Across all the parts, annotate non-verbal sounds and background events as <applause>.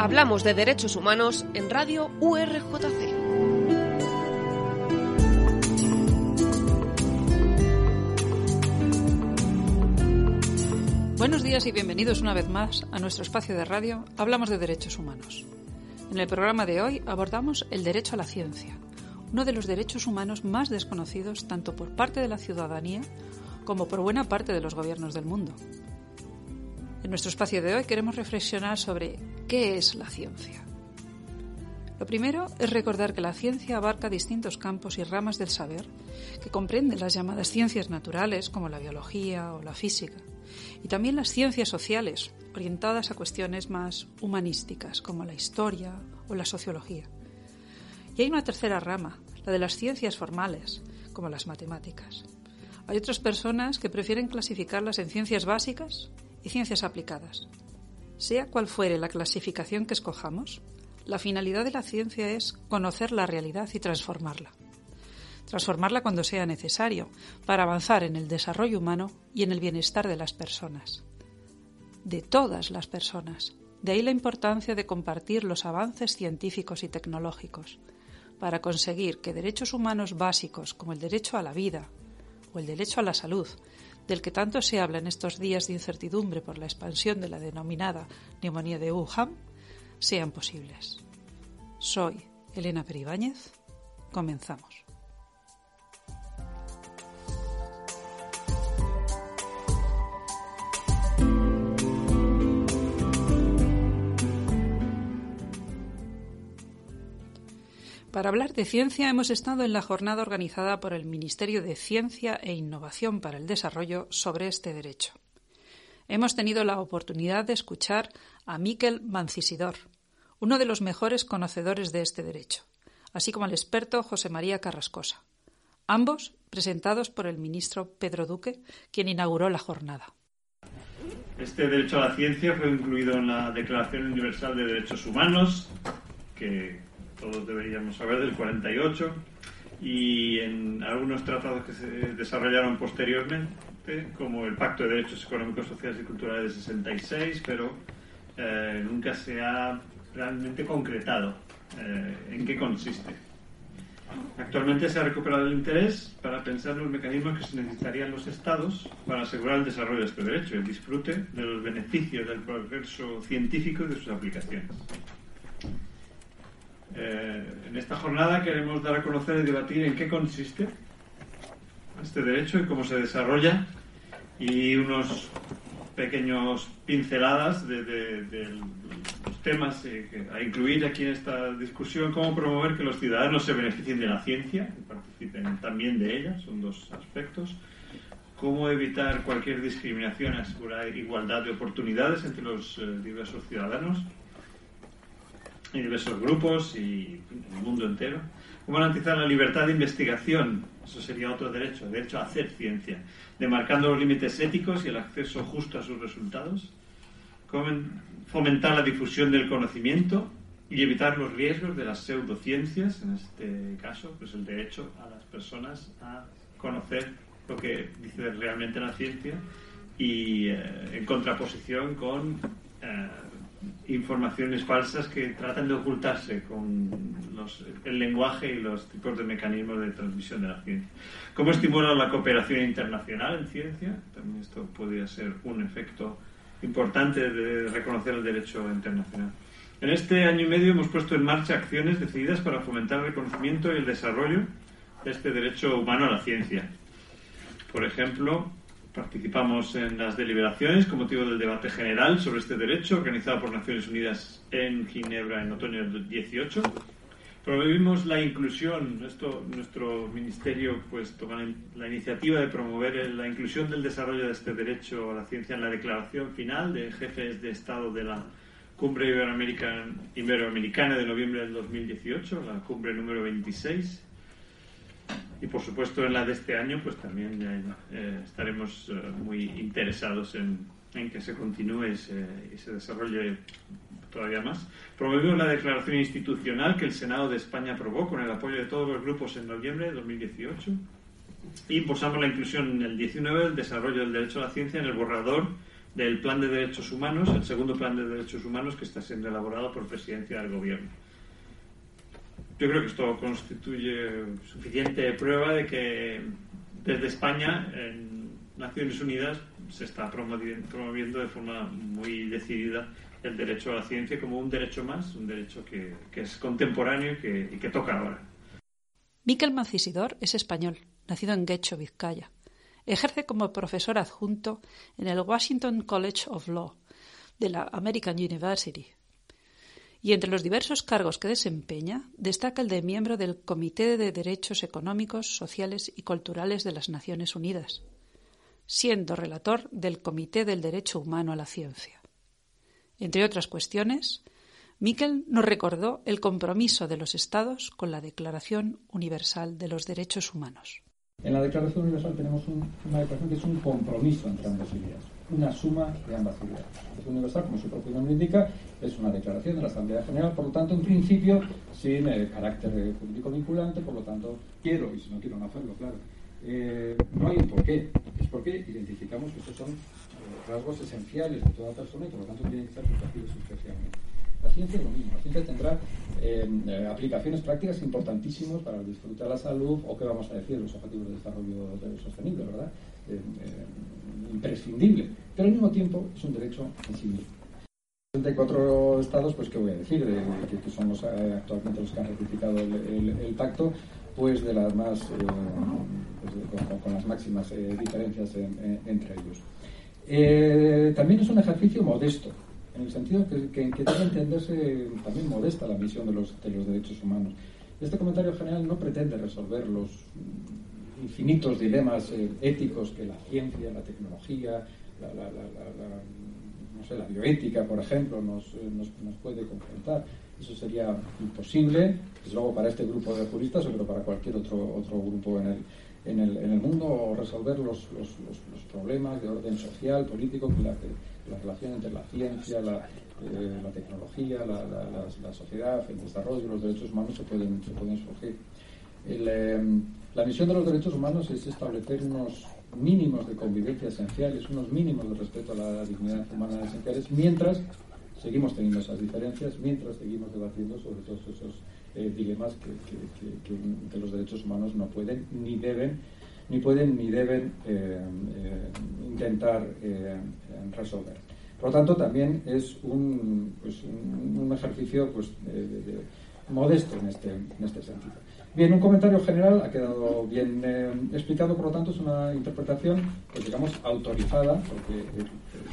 Hablamos de derechos humanos en Radio URJC. Buenos días y bienvenidos una vez más a nuestro espacio de radio Hablamos de Derechos Humanos. En el programa de hoy abordamos el derecho a la ciencia, uno de los derechos humanos más desconocidos tanto por parte de la ciudadanía como por buena parte de los gobiernos del mundo. En nuestro espacio de hoy queremos reflexionar sobre qué es la ciencia. Lo primero es recordar que la ciencia abarca distintos campos y ramas del saber que comprenden las llamadas ciencias naturales como la biología o la física y también las ciencias sociales orientadas a cuestiones más humanísticas como la historia o la sociología. Y hay una tercera rama, la de las ciencias formales como las matemáticas. Hay otras personas que prefieren clasificarlas en ciencias básicas y ciencias aplicadas. Sea cual fuere la clasificación que escojamos, la finalidad de la ciencia es conocer la realidad y transformarla. Transformarla cuando sea necesario, para avanzar en el desarrollo humano y en el bienestar de las personas. De todas las personas. De ahí la importancia de compartir los avances científicos y tecnológicos, para conseguir que derechos humanos básicos como el derecho a la vida o el derecho a la salud del que tanto se habla en estos días de incertidumbre por la expansión de la denominada neumonía de Wuhan, sean posibles. Soy Elena Peribáñez. Comenzamos. Para hablar de ciencia hemos estado en la jornada organizada por el Ministerio de Ciencia e Innovación para el Desarrollo sobre este derecho. Hemos tenido la oportunidad de escuchar a Miquel Mancisidor, uno de los mejores conocedores de este derecho, así como al experto José María Carrascosa, ambos presentados por el ministro Pedro Duque, quien inauguró la jornada. Este derecho a la ciencia fue incluido en la Declaración Universal de Derechos Humanos, que todos deberíamos saber, del 48, y en algunos tratados que se desarrollaron posteriormente, como el Pacto de Derechos Económicos, Sociales y Culturales de 66, pero eh, nunca se ha realmente concretado eh, en qué consiste. Actualmente se ha recuperado el interés para pensar en los mecanismos que se necesitarían los Estados para asegurar el desarrollo de este derecho y el disfrute de los beneficios del progreso científico y de sus aplicaciones. Eh, en esta jornada queremos dar a conocer y debatir en qué consiste este derecho y cómo se desarrolla y unos pequeños pinceladas de, los temas eh, a incluir aquí en esta discusión, cómo promover que los ciudadanos se beneficien de la ciencia, que participen también de ella, son dos aspectos, cómo evitar cualquier discriminación, asegurar igualdad de oportunidades entre los eh, diversos ciudadanos en diversos grupos y el mundo entero. ¿Cómo garantizar la libertad de investigación? Eso sería otro derecho, el derecho a hacer ciencia, demarcando los límites éticos y el acceso justo a sus resultados. ¿Cómo fomentar la difusión del conocimiento y evitar los riesgos de las pseudociencias, en este caso, pues el derecho a las personas a conocer lo que dice realmente la ciencia y eh, en contraposición con eh, informaciones falsas que tratan de ocultarse con el lenguaje y los tipos de mecanismos de transmisión de la ciencia. ¿Cómo estimular la cooperación internacional en ciencia? También esto podría ser un efecto importante de reconocer el derecho internacional. En este año y medio hemos puesto en marcha acciones decididas para fomentar el reconocimiento y el desarrollo de este derecho humano a la ciencia. Por ejemplo, Participamos en las deliberaciones con motivo del debate general sobre este derecho organizado por Naciones Unidas en Ginebra en otoño del 18. Promovimos la inclusión, esto nuestro ministerio pues toma la iniciativa de promover la inclusión del desarrollo de este derecho a la ciencia en la declaración final de jefes de Estado de la Cumbre Iberoamericana, Iberoamericana de noviembre del 2018, la cumbre número 26. Y por supuesto en la de este año pues también eh, estaremos eh, muy interesados en, que se continúe y se desarrolle todavía más. Promovimos la declaración institucional que el Senado de España aprobó con el apoyo de todos los grupos en noviembre de 2018. Y impulsamos la inclusión en el 19 del desarrollo del derecho a la ciencia en el borrador del Plan de Derechos Humanos, el segundo Plan de Derechos Humanos que está siendo elaborado por Presidencia del Gobierno. Yo creo que esto constituye suficiente prueba de que desde España, en Naciones Unidas, se está promoviendo de forma muy decidida el derecho a la ciencia como un derecho más, un derecho que, es contemporáneo y que, toca ahora. Miquel Mancisidor es español, nacido en Guecho, Vizcaya. Ejerce como profesor adjunto en el Washington College of Law de la American University. Y entre los diversos cargos que desempeña, destaca el de miembro del Comité de Derechos Económicos, Sociales y Culturales de las Naciones Unidas, siendo relator del Comité del Derecho Humano a la Ciencia. Entre otras cuestiones, Miquel nos recordó el compromiso de los Estados con la Declaración Universal de los Derechos Humanos. En la Declaración Universal tenemos una declaración que es un compromiso entre ambas ideas, una suma de ambas ideas. La Declaración Universal, como su propio nombre indica, es una declaración de la Asamblea General, por lo tanto, en principio, sin eh, carácter jurídico vinculante, por lo tanto, quiero, y si no quiero no hacerlo, claro, eh, no hay un porqué. Es porque identificamos que estos son rasgos esenciales de toda persona y por lo tanto tienen que ser protegidos especialmente. La ciencia es lo mismo, la ciencia tendrá em, eh, aplicaciones prácticas importantísimas para disfrutar la salud o qué vamos a decir, los objetivos de desarrollo sostenible, ¿verdad? Em, imprescindible, pero al mismo tiempo es un derecho en sí mismo. 34 estados, pues qué voy a decir, de, que, son los, eh, actualmente los que han ratificado el, pacto, pues de las más, eh, pues con, las máximas diferencias entre ellos. Eh, también es un ejercicio modesto, en el sentido que, que, debe entenderse también modesta la misión de los, de los derechos humanos. Este comentario general no pretende resolver los infinitos dilemas eh, éticos que la ciencia, la tecnología, la, bioética, por ejemplo, nos, eh, nos, nos, puede confrontar. Eso sería imposible, desde luego para este grupo de juristas, pero para cualquier otro, otro grupo en el, en el, mundo resolver los, los, los, problemas de orden social, político, que la, la relación entre la ciencia, la, eh, tecnología, la, la, sociedad, el desarrollo, los derechos humanos se pueden, se pueden surgir. Em, la misión de los derechos humanos es establecer unos mínimos de convivencia esenciales, unos mínimos de respeto a la dignidad humana esenciales, mientras seguimos teniendo esas diferencias, mientras seguimos debatiendo sobre todos esos eh, dilemas que, los derechos humanos no pueden ni deben ni pueden ni deben eh, eh, intentar resolver. Por lo tanto, también es un, pues, un, ejercicio pues, modesto en este, en este sentido. Bien, un comentario general ha quedado bien explicado, por lo tanto, es una interpretación, pues, digamos, autorizada, porque,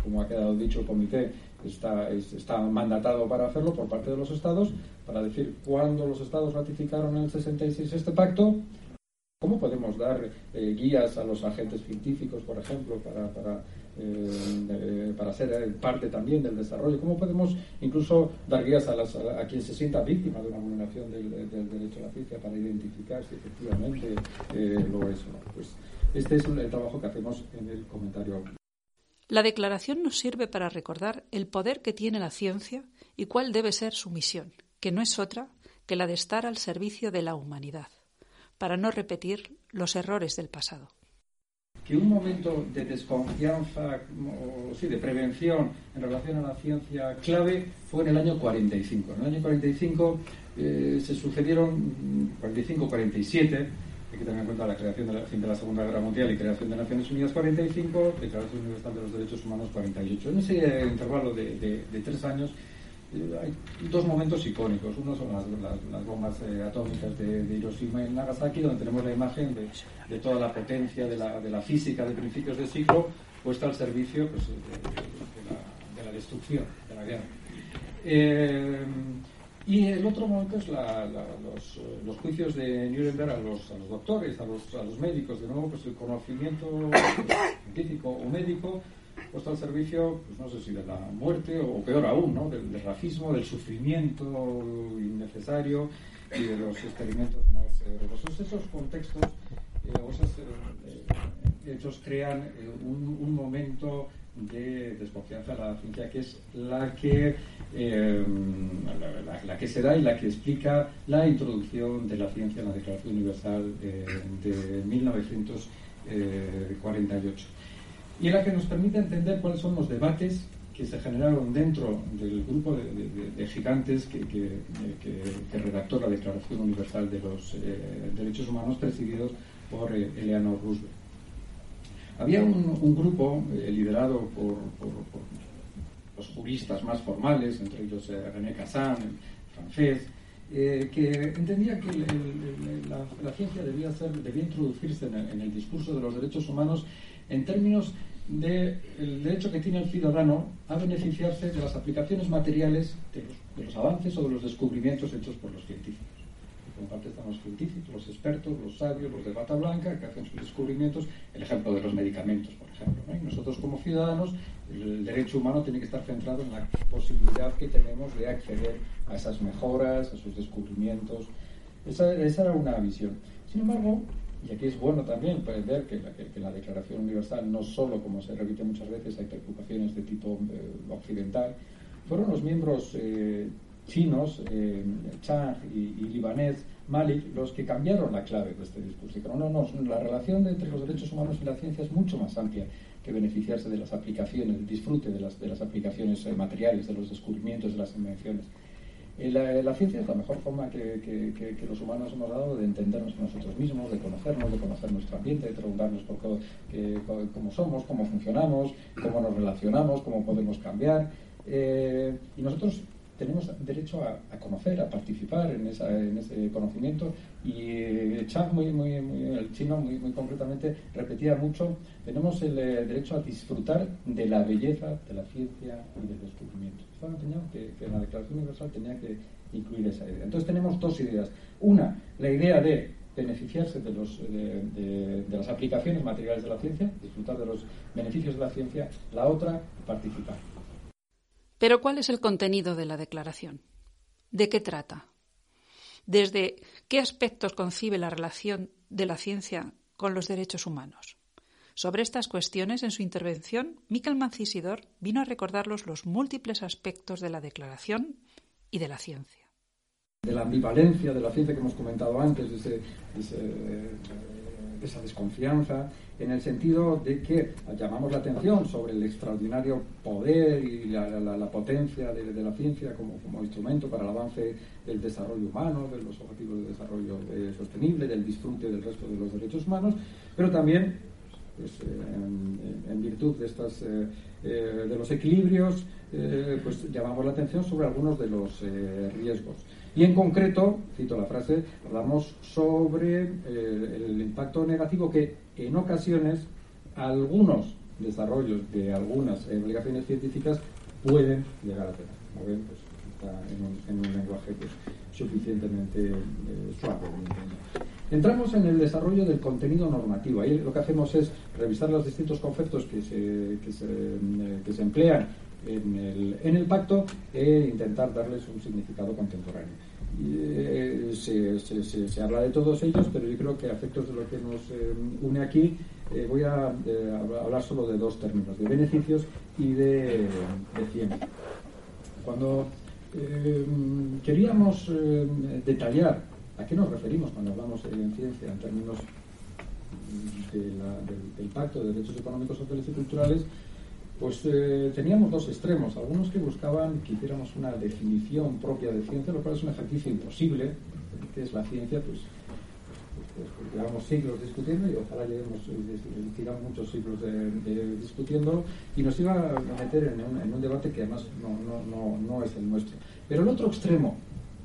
como ha quedado dicho el comité, está, está mandatado para hacerlo por parte de los Estados, para decir cuándo los Estados ratificaron en el 66 este pacto, ¿Cómo podemos dar eh, guías a los agentes científicos, por ejemplo, para, para, eh, para ser parte también del desarrollo? ¿Cómo podemos incluso dar guías a, las, a, quien se sienta víctima de una vulneración del, derecho a la ciencia para identificar si efectivamente eh, lo es o no? Pues este es el trabajo que hacemos en el comentario la declaración nos sirve para recordar el poder que tiene la ciencia y cuál debe ser su misión, que no es otra que la de estar al servicio de la humanidad, para no repetir los errores del pasado. Que un momento de desconfianza o sí, de prevención en relación a la ciencia clave fue en el año 45. En el año 45 eh, se sucedieron 45-47 hay que tener en cuenta la creación de la, fin de la Segunda Guerra Mundial y creación de Naciones Unidas 45, Declaración Universal de los Derechos Humanos 48. En ese intervalo de, tres años hay dos momentos icónicos. Uno son las, bombas eh, atómicas de, Hiroshima y Nagasaki, donde tenemos la imagen de, toda la potencia de la, física de principios de siglo puesta al servicio pues, de, la, destrucción, de la guerra. Eh, Y el otro momento es los, juicios de Nuremberg a los, doctores, a los, médicos. De nuevo, pues el conocimiento <coughs> científico o médico puesto al servicio, pues no sé si de la muerte o peor aún, ¿no? del, racismo, del sufrimiento innecesario y de los experimentos más eh, Esos contextos eh, esos eh, hechos crean un, momento de desconfianza a la ciencia que es la que la, que se da y la que explica la introducción de la ciencia en la Declaración Universal de 1948 y la que nos permite entender cuáles son los debates que se generaron dentro del grupo de, gigantes que, redactó la Declaración Universal de los eh, Derechos Humanos, presididos por eh, Eleanor Roosevelt. Había un, grupo eh, liderado por, los juristas más formales, entre ellos René Cassin, francés, que entendía que la, ciencia debía, ser, debía introducirse en el discurso de los derechos humanos en términos del derecho que tiene el ciudadano a beneficiarse de las aplicaciones materiales de los, avances o de los descubrimientos hechos por los científicos. Por parte están los científicos, los expertos, los sabios, los de bata blanca, que hacen sus descubrimientos, el ejemplo de los medicamentos, por ejemplo. Y nosotros como ciudadanos, el derecho humano tiene que estar centrado en la posibilidad que tenemos de acceder a esas mejoras, a esos descubrimientos. Esa, esa era una visión. Sin embargo, y aquí es bueno también pues, ver que la, Declaración Universal no solo, como se repite muchas veces, hay preocupaciones de tipo eh, occidental, fueron los miembros eh, chinos, eh, Chang y, libanés, Malik, los que cambiaron la clave de este discurso. Pero no, no, la relación entre los derechos humanos y la ciencia es mucho más amplia que beneficiarse de las aplicaciones, el disfrute de las, de las aplicaciones materiales, de los descubrimientos, de las invenciones. La, ciencia es la mejor forma que, los humanos hemos dado de entendernos nosotros mismos, de conocernos, de conocer nuestro ambiente, de preguntarnos por cómo somos, cómo funcionamos, cómo nos relacionamos, cómo podemos cambiar. Eh, y nosotros tenemos derecho a, conocer, a participar en, ese conocimiento. Y Chang, muy, muy, el chino, muy, muy concretamente, repetía mucho, tenemos el eh, derecho a disfrutar de la belleza de la ciencia y del descubrimiento. Estaba empeñado que, que la Declaración Universal tenía que incluir esa idea. Entonces tenemos dos ideas. Una, la idea de beneficiarse de, los, de, las aplicaciones materiales de la ciencia, disfrutar de los beneficios de la ciencia. La otra, participar. Pero ¿cuál es el contenido de la declaración? ¿De qué trata? ¿Desde qué aspectos concibe la relación de la ciencia con los derechos humanos? Sobre estas cuestiones, en su intervención, Miquel Mancisidor vino a recordarlos los múltiples aspectos de la declaración y de la ciencia. De la ambivalencia de la ciencia que hemos comentado antes, de esa desconfianza, en el sentido de que llamamos la atención sobre el extraordinario poder y la, potencia de, la ciencia como, instrumento para el avance del desarrollo humano, de los objetivos de desarrollo eh, sostenible, del disfrute del resto de los derechos humanos, pero también pues, eh, en, virtud de, estas, eh, de los equilibrios, pues llamamos la atención sobre algunos de los riesgos. Y en concreto, cito la frase, hablamos sobre el impacto negativo que en ocasiones algunos desarrollos de algunas obligaciones científicas pueden llegar a tener. Pues, está en un, lenguaje pues, suficientemente eh, suave. Entramos en el desarrollo del contenido normativo. Ahí lo que hacemos es revisar los distintos conceptos que se, que se, eh, que se emplean en el, en pacto e intentar darles un significado contemporáneo. Eh, se, se, habla de todos ellos, pero yo creo que a efectos de lo que nos eh, une aquí, voy a hablar solo de dos términos, de beneficios y de, de ciencia. Cuando queríamos detallar a qué nos referimos cuando hablamos de ciencia en términos del Pacto de Derechos Económicos, Sociales y Culturales, pues eh, teníamos dos extremos. Algunos que buscaban que hiciéramos una definición propia de ciencia, lo cual es un ejercicio imposible. ¿Qué es la ciencia? Pues, pues, pues llevamos siglos discutiendo y ojalá lleguemos eh, muchos siglos de, discutiendo y nos iba a meter en un, debate que además no, es el nuestro. Pero el otro extremo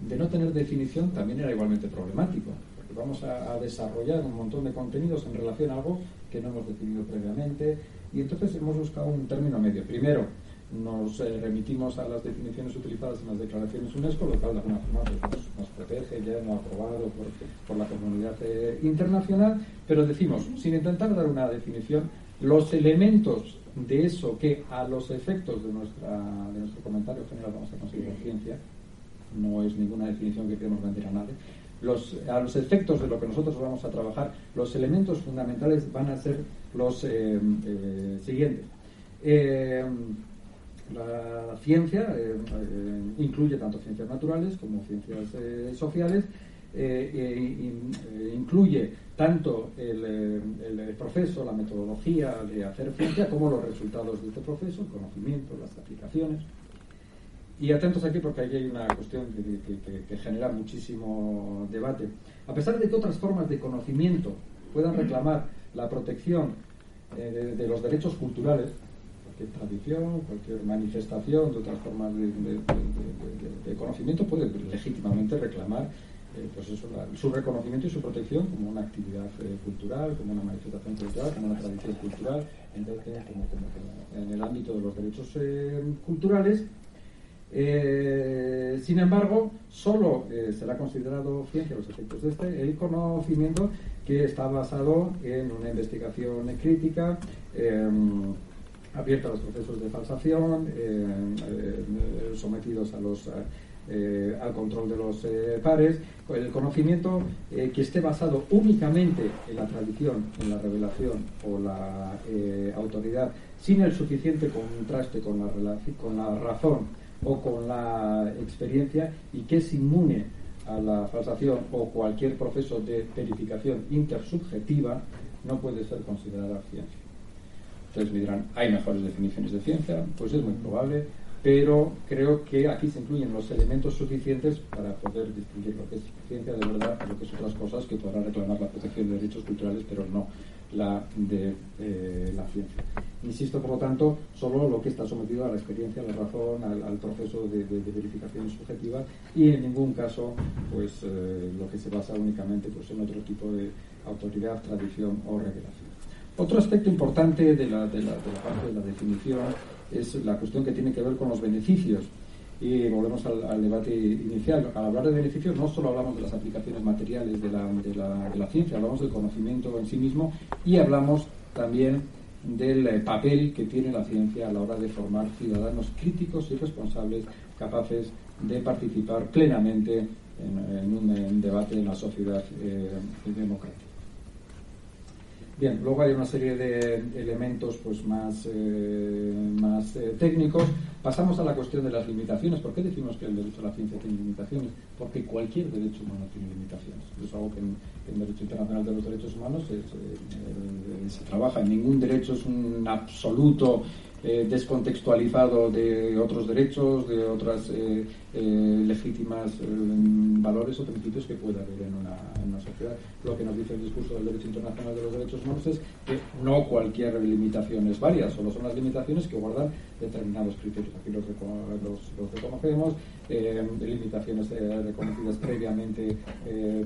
de no tener definición también era igualmente problemático, porque vamos a desarrollar un montón de contenidos en relación a algo que no hemos definido previamente y entonces hemos buscado un término medio. Primero, nos eh, remitimos a las definiciones utilizadas en las declaraciones UNESCO, lo cual de alguna forma pues, nos, protege, ya no aprobado por, la comunidad eh, internacional, pero decimos, sin intentar dar una definición, los elementos de eso que a los efectos de, nuestra, de nuestro comentario general vamos a considerar ciencia, no es ninguna definición que queremos vender a nadie, los, a los efectos de lo que nosotros vamos a trabajar, los elementos fundamentales van a ser los eh, siguientes. La ciencia eh, eh, incluye tanto ciencias naturales como ciencias eh, sociales, incluye tanto el, proceso, la metodología de hacer ciencia, como los resultados de este proceso, el conocimiento, las aplicaciones. Y atentos aquí porque aquí hay una cuestión que, genera muchísimo debate. A pesar de que otras formas de conocimiento puedan reclamar la protección de los derechos culturales, tradición, cualquier manifestación de otras formas de, conocimiento puede legítimamente reclamar eh, pues eso, su reconocimiento y su protección como una actividad eh, cultural, como una manifestación cultural, como una tradición cultural, en, en el ámbito de los derechos eh, culturales. Sin embargo, solo será considerado ciencia los efectos de este el conocimiento que está basado en una investigación crítica abierta a los procesos de falsación, eh, eh, sometidos a los, eh, al control de los pares, el conocimiento que esté basado únicamente en la tradición, en la revelación o la autoridad, sin el suficiente contraste con la, con la razón o con la experiencia y que es inmune a la falsación o cualquier proceso de verificación intersubjetiva, no puede ser considerada ciencia. Ustedes me dirán, ¿hay mejores definiciones de ciencia? Pues es muy probable, pero creo que aquí se incluyen los elementos suficientes para poder distinguir lo que es ciencia de verdad y lo que es otras cosas que podrán reclamar la protección de derechos culturales, pero no la de eh, la ciencia. Insisto, por lo tanto, solo lo que está sometido a la experiencia, a la razón, al, proceso de, verificación subjetiva y en ningún caso pues eh, lo que se basa únicamente pues, en otro tipo de autoridad, tradición o revelación. Otro aspecto importante de la, de la, parte de la definición es la cuestión que tiene que ver con los beneficios. Y volvemos al, debate inicial. Al hablar de beneficios no solo hablamos de las aplicaciones materiales de la, de la ciencia, hablamos del conocimiento en sí mismo y hablamos también del eh, papel que tiene la ciencia a la hora de formar ciudadanos críticos y responsables capaces de participar plenamente en, un debate en la sociedad eh, democrática. Bien, luego hay una serie de elementos pues, más, eh, más técnicos. Pasamos a la cuestión de las limitaciones. ¿Por qué decimos que el derecho a la ciencia tiene limitaciones? Porque cualquier derecho humano tiene limitaciones. Es algo que en, el Derecho Internacional de los Derechos Humanos eh, se trabaja. Ningún derecho es un absoluto descontextualizado de otros derechos, de otras eh, legítimas eh, valores o principios que pueda haber en una, en una, sociedad. Lo que nos dice el discurso del derecho internacional de los derechos humanos es que no cualquier limitación es válida, solo son las limitaciones que guardan determinados criterios. Aquí los, los, reconocemos, eh, limitaciones reconocidas previamente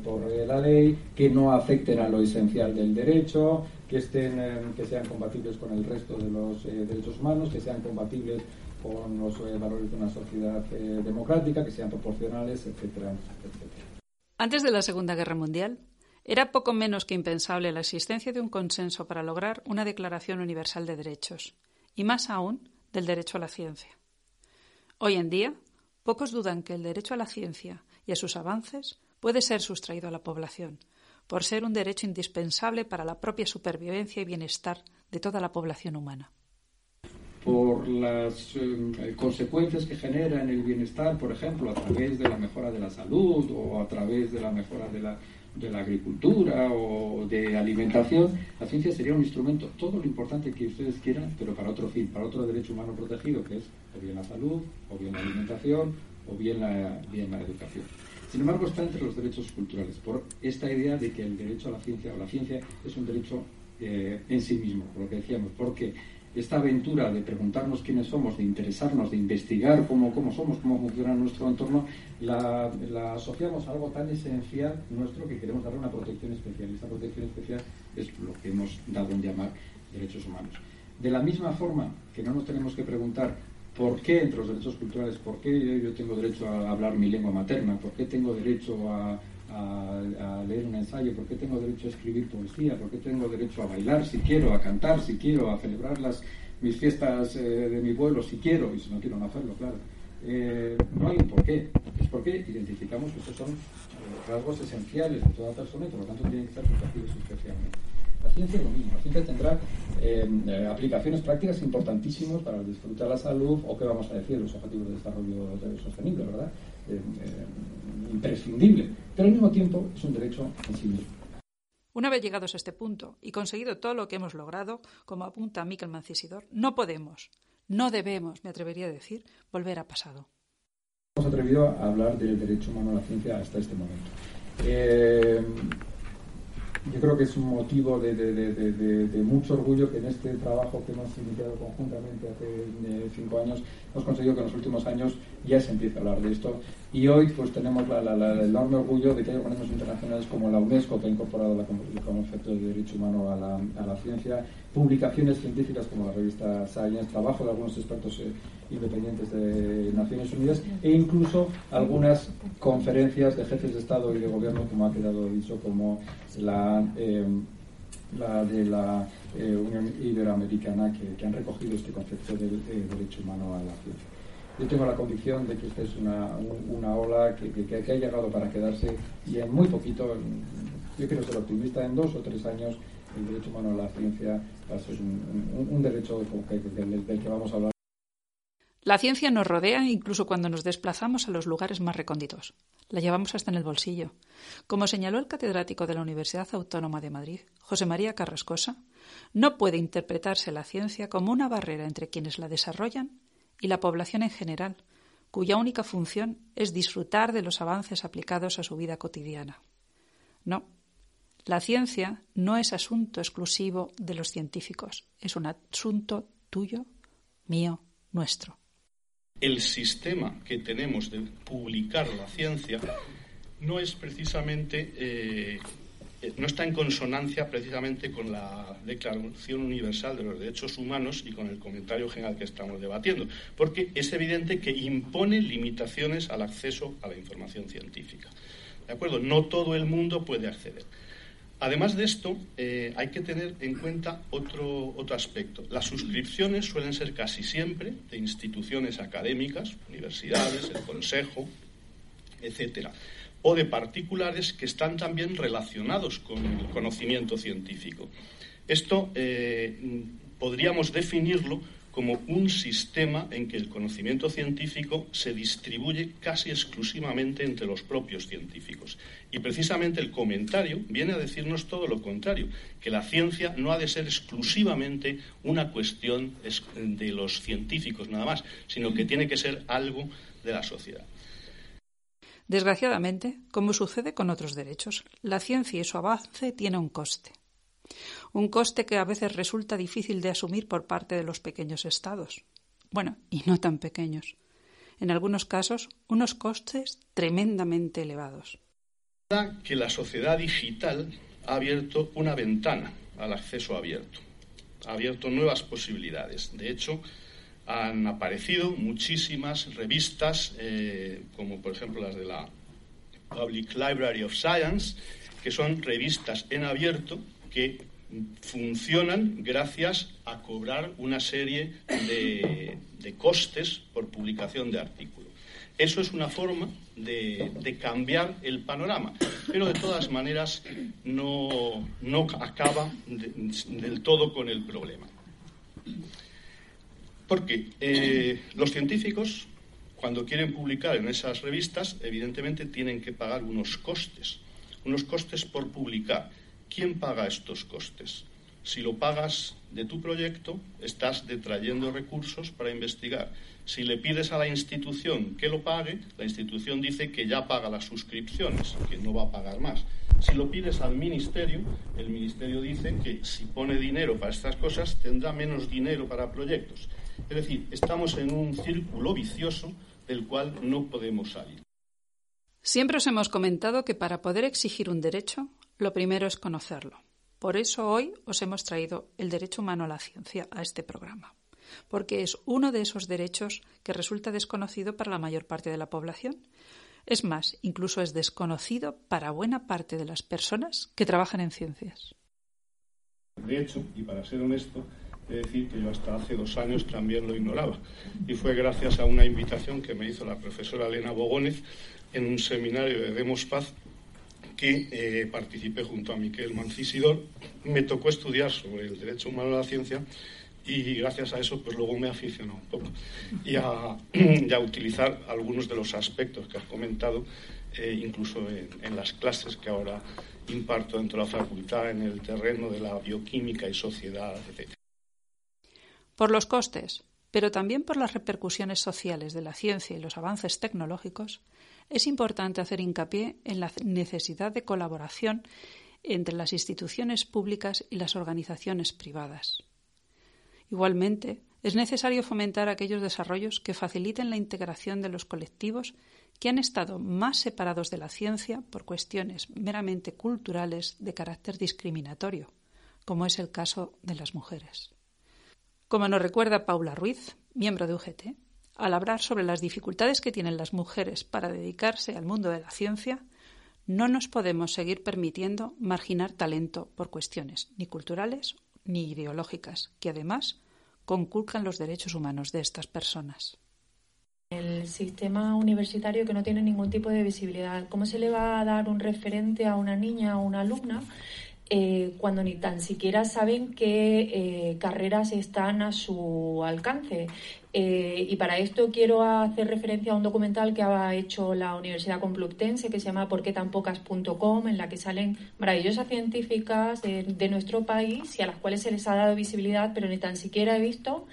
por la ley, que no afecten a lo esencial del derecho, que estén, que sean compatibles con el resto de los derechos humanos, que sean compatibles con los eh, valores de una sociedad eh, democrática, que sean proporcionales, etcétera, Antes de la Segunda Guerra Mundial, era poco menos que impensable la existencia de un consenso para lograr una Declaración Universal de Derechos, y más aún del derecho a la ciencia. Hoy en día, pocos dudan que el derecho a la ciencia y a sus avances puede ser sustraído a la población, por ser un derecho indispensable para la propia supervivencia y bienestar de toda la población humana por las eh, consecuencias que genera en el bienestar, por ejemplo, a través de la mejora de la salud o a través de la mejora de la, de la agricultura o de alimentación, la ciencia sería un instrumento, todo lo importante que ustedes quieran, pero para otro fin, para otro derecho humano protegido, que es o bien la salud, o bien la alimentación, o bien la, bien la educación. Sin embargo, está entre los derechos culturales, por esta idea de que el derecho a la ciencia o la ciencia es un derecho eh, en sí mismo, por lo que decíamos, porque esta aventura de preguntarnos quiénes somos, de interesarnos, de investigar cómo, cómo somos, cómo funciona nuestro entorno, la, asociamos a algo tan esencial nuestro que queremos darle una protección especial. Esta protección especial es lo que hemos dado en llamar derechos humanos. De la misma forma que no nos tenemos que preguntar ¿Por qué entre los derechos culturales? ¿Por qué yo tengo derecho a hablar mi lengua materna? ¿Por qué tengo derecho a, leer un ensayo? ¿Por qué tengo derecho a escribir poesía? ¿Por qué tengo derecho a bailar si quiero, a cantar si quiero, a celebrar las, mis fiestas eh, de mi pueblo si quiero y si no quiero no hacerlo, claro? Eh, no hay un por qué. Es porque identificamos que estos son eh, rasgos esenciales de toda persona y por lo tanto tienen que ser protegidos especialmente. La ciencia es lo mismo. La ciencia tendrá aplicaciones prácticas importantísimas para de la salud o, que vamos a decir, los objetivos de desarrollo sostenible, ¿verdad? Imprescindible. Pero al mismo tiempo es un derecho en sí mismo. Una vez llegados a este punto y conseguido todo lo que hemos logrado, como apunta Miquel Mancisidor, no podemos, no debemos, me atrevería a decir, volver a pasado. Hemos atrevido a hablar del derecho humano a la ciencia hasta este momento. Eh, yo creo que es un motivo de, mucho orgullo que en este trabajo que hemos iniciado conjuntamente hace eh, cinco años hemos conseguido que en los últimos años ya se empiece a hablar de esto y hoy pues tenemos el enorme orgullo de que hay organismos internacionales como la UNESCO que ha incorporado el concepto de derecho humano a la, ciencia publicaciones científicas como la revista Science, trabajo de algunos expertos eh, independientes de Naciones Unidas e incluso algunas conferencias de jefes de Estado y de Gobierno, como ha quedado dicho, como la, la de la eh, Unión Iberoamericana, que, han recogido este concepto del derecho humano a la ciencia. Yo tengo la convicción de que esta es una, una ola que, que, ha llegado para quedarse y en muy poquito, yo quiero ser optimista, en dos o tres años el derecho humano a la ciencia es un, derecho del, que vamos a hablar. La ciencia nos rodea incluso cuando nos desplazamos a los lugares más recónditos. La llevamos hasta en el bolsillo. Como señaló el catedrático de la Universidad Autónoma de Madrid, José María Carrascosa, no puede interpretarse la ciencia como una barrera entre quienes la desarrollan y la población en general, cuya única función es disfrutar de los avances aplicados a su vida cotidiana. No, la ciencia no es asunto exclusivo de los científicos, es un asunto tuyo, mío, nuestro. El sistema que tenemos de publicar la ciencia no es precisamente eh, no está en consonancia precisamente con la Declaración Universal de los Derechos Humanos y con el comentario general que estamos debatiendo, porque es evidente que impone limitaciones al acceso a la información científica. ¿De acuerdo? No todo el mundo puede acceder. Además de esto, eh, hay que tener en cuenta otro, otro aspecto. Las suscripciones suelen ser casi siempre de instituciones académicas, universidades, el consejo, etcétera, o de particulares que están también relacionados con el conocimiento científico. Esto eh, podríamos definirlo como un sistema en que el conocimiento científico se distribuye casi exclusivamente entre los propios científicos. Y precisamente el comentario viene a decirnos todo lo contrario, que la ciencia no ha de ser exclusivamente una cuestión de los científicos nada más, sino que tiene que ser algo de la sociedad. Desgraciadamente, como sucede con otros derechos, la ciencia y su avance tiene un coste un coste que a veces resulta difícil de asumir por parte de los pequeños estados. Bueno, y no tan pequeños. En algunos casos, unos costes tremendamente elevados. Que la sociedad digital ha abierto una ventana al acceso abierto, ha abierto nuevas posibilidades. De hecho, han aparecido muchísimas revistas, eh, como por ejemplo las de la Public Library of Science, que son revistas en abierto que funcionan gracias a cobrar una serie de, costes por publicación de artículos. Eso es una forma de, cambiar el panorama, pero de todas maneras no, acaba del todo con el problema. Porque eh, los científicos, cuando quieren publicar en esas revistas, evidentemente tienen que pagar unos costes, unos costes por publicar ¿quién paga estos costes? Si lo pagas de tu proyecto, estás detrayendo recursos para investigar. Si le pides a la institución que lo pague, la institución dice que ya paga las suscripciones, que no va a pagar más. Si lo pides al ministerio, el ministerio dice que si pone dinero para estas cosas, tendrá menos dinero para proyectos. Es decir, estamos en un círculo vicioso del cual no podemos salir. Siempre os hemos comentado que para poder exigir un derecho lo primero es conocerlo. Por eso hoy os hemos traído el derecho humano a la ciencia a este programa. porque es uno de esos derechos que resulta desconocido para la mayor parte de la población. Es más, incluso es desconocido para buena parte de las personas que trabajan en ciencias. De hecho, y para ser honesto, de decir que yo hasta hace dos años también lo ignoraba. Y fue gracias a una invitación que me hizo la profesora Elena Bogónez en un seminario de Demos Paz que eh, participé junto a Miquel Mancisidor. Me tocó estudiar sobre el derecho humano a la ciencia y gracias a eso pues luego me aficionó un poco <clears throat> y a, utilizar algunos de los aspectos que has comentado eh, incluso en, las clases que ahora imparto dentro de la facultad en el terreno de la bioquímica y sociedad, etc. Por los costes, pero también por las repercusiones sociales de la ciencia y los avances tecnológicos, es importante hacer hincapié en la necesidad de colaboración entre las instituciones públicas y las organizaciones privadas. Igualmente, es necesario fomentar aquellos desarrollos que faciliten la integración de los colectivos que han estado más separados de la ciencia por cuestiones meramente culturales de carácter discriminatorio, como es el caso de las mujeres. Como nos recuerda Paula Ruiz, miembro de UGT, al hablar sobre las dificultades que tienen las mujeres para dedicarse al mundo de la ciencia, no nos podemos seguir permitiendo marginar talento por cuestiones ni culturales ni ideológicas, que además conculcan los derechos humanos de estas personas. El sistema universitario que no tiene ningún tipo de visibilidad. ¿Cómo se le va a dar un referente a una niña o una alumna eh, cuando ni tan siquiera saben qué eh, carreras están a su alcance? Eh, y para esto quiero hacer referencia a un documental que ha hecho la Universidad Complutense que se llama ¿Por qué tan en la que salen maravillosas científicas de, nuestro país y a las cuales se les ha dado visibilidad, pero ni tan siquiera he visto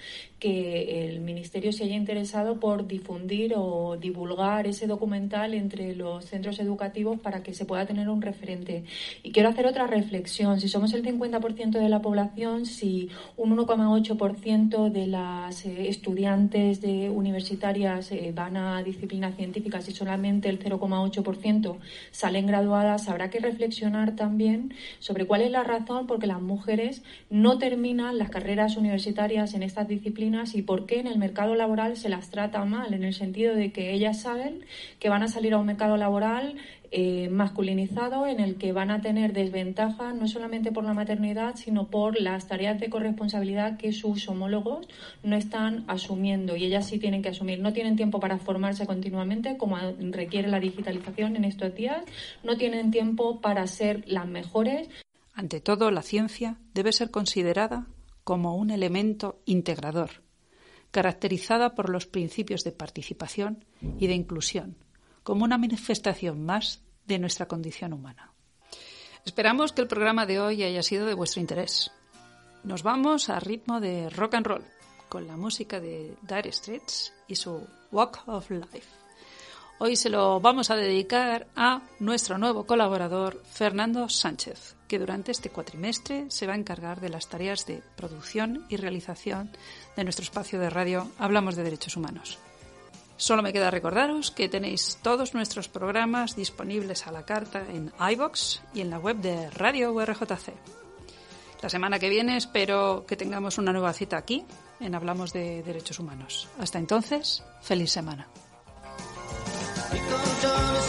que el Ministerio se haya interesado por difundir o divulgar ese documental entre los centros educativos para que se pueda tener un referente. Y quiero hacer otra reflexión. Si somos el 50% de la población, si un 1,8% de las eh, estudiantes de universitarias eh, van a disciplinas científicas y solamente el 0,8% salen graduadas, habrá que reflexionar también sobre cuál es la razón por qué las mujeres no terminan las carreras universitarias en estas disciplinas y por qué en el mercado laboral se las trata mal, en el sentido de que ellas saben que van a salir a un mercado laboral eh, masculinizado en el que van a tener desventaja no solamente por la maternidad, sino por las tareas de corresponsabilidad que sus homólogos no están asumiendo y ellas sí tienen que asumir. No tienen tiempo para formarse continuamente, como requiere la digitalización en estos días, no tienen tiempo para ser las mejores. Ante todo, la ciencia debe ser considerada como un elemento integrador, caracterizada por los principios de participación y de inclusión, como una manifestación más de nuestra condición humana. Esperamos que el programa de hoy haya sido de vuestro interés. Nos vamos a ritmo de rock and roll con la música de Dire Straits y su Walk of Life. Hoy se lo vamos a dedicar a nuestro nuevo colaborador Fernando Sánchez, que durante este cuatrimestre se va a encargar de las tareas de producción y realización de nuestro espacio de radio Hablamos de Derechos Humanos. Solo me queda recordaros que tenéis todos nuestros programas disponibles a la carta en iBox y en la web de Radio URJC. La semana que viene espero que tengamos una nueva cita aquí en Hablamos de Derechos Humanos. Hasta entonces, feliz semana. Walk of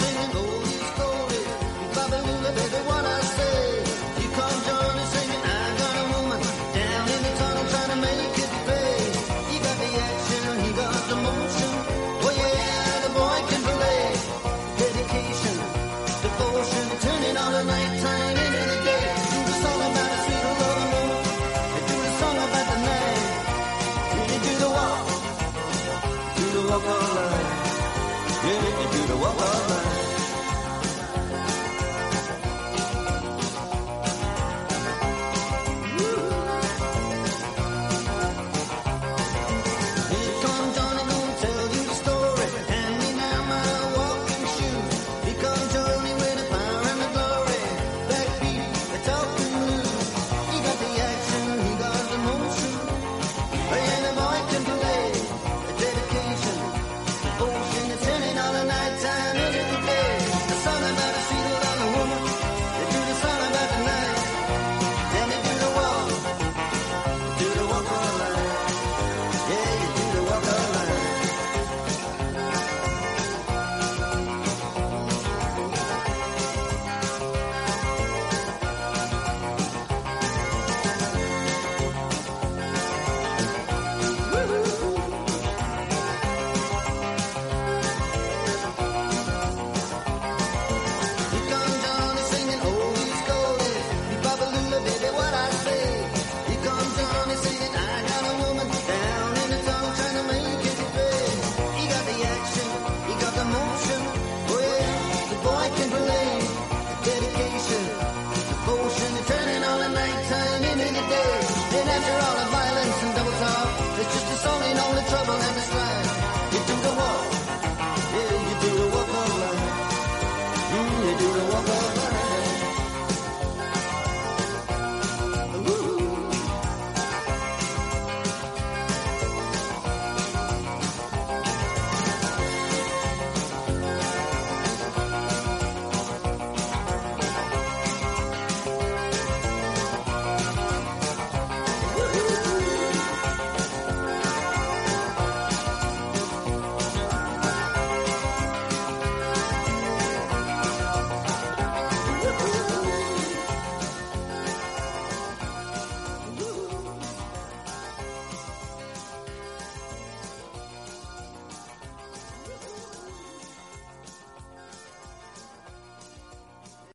after all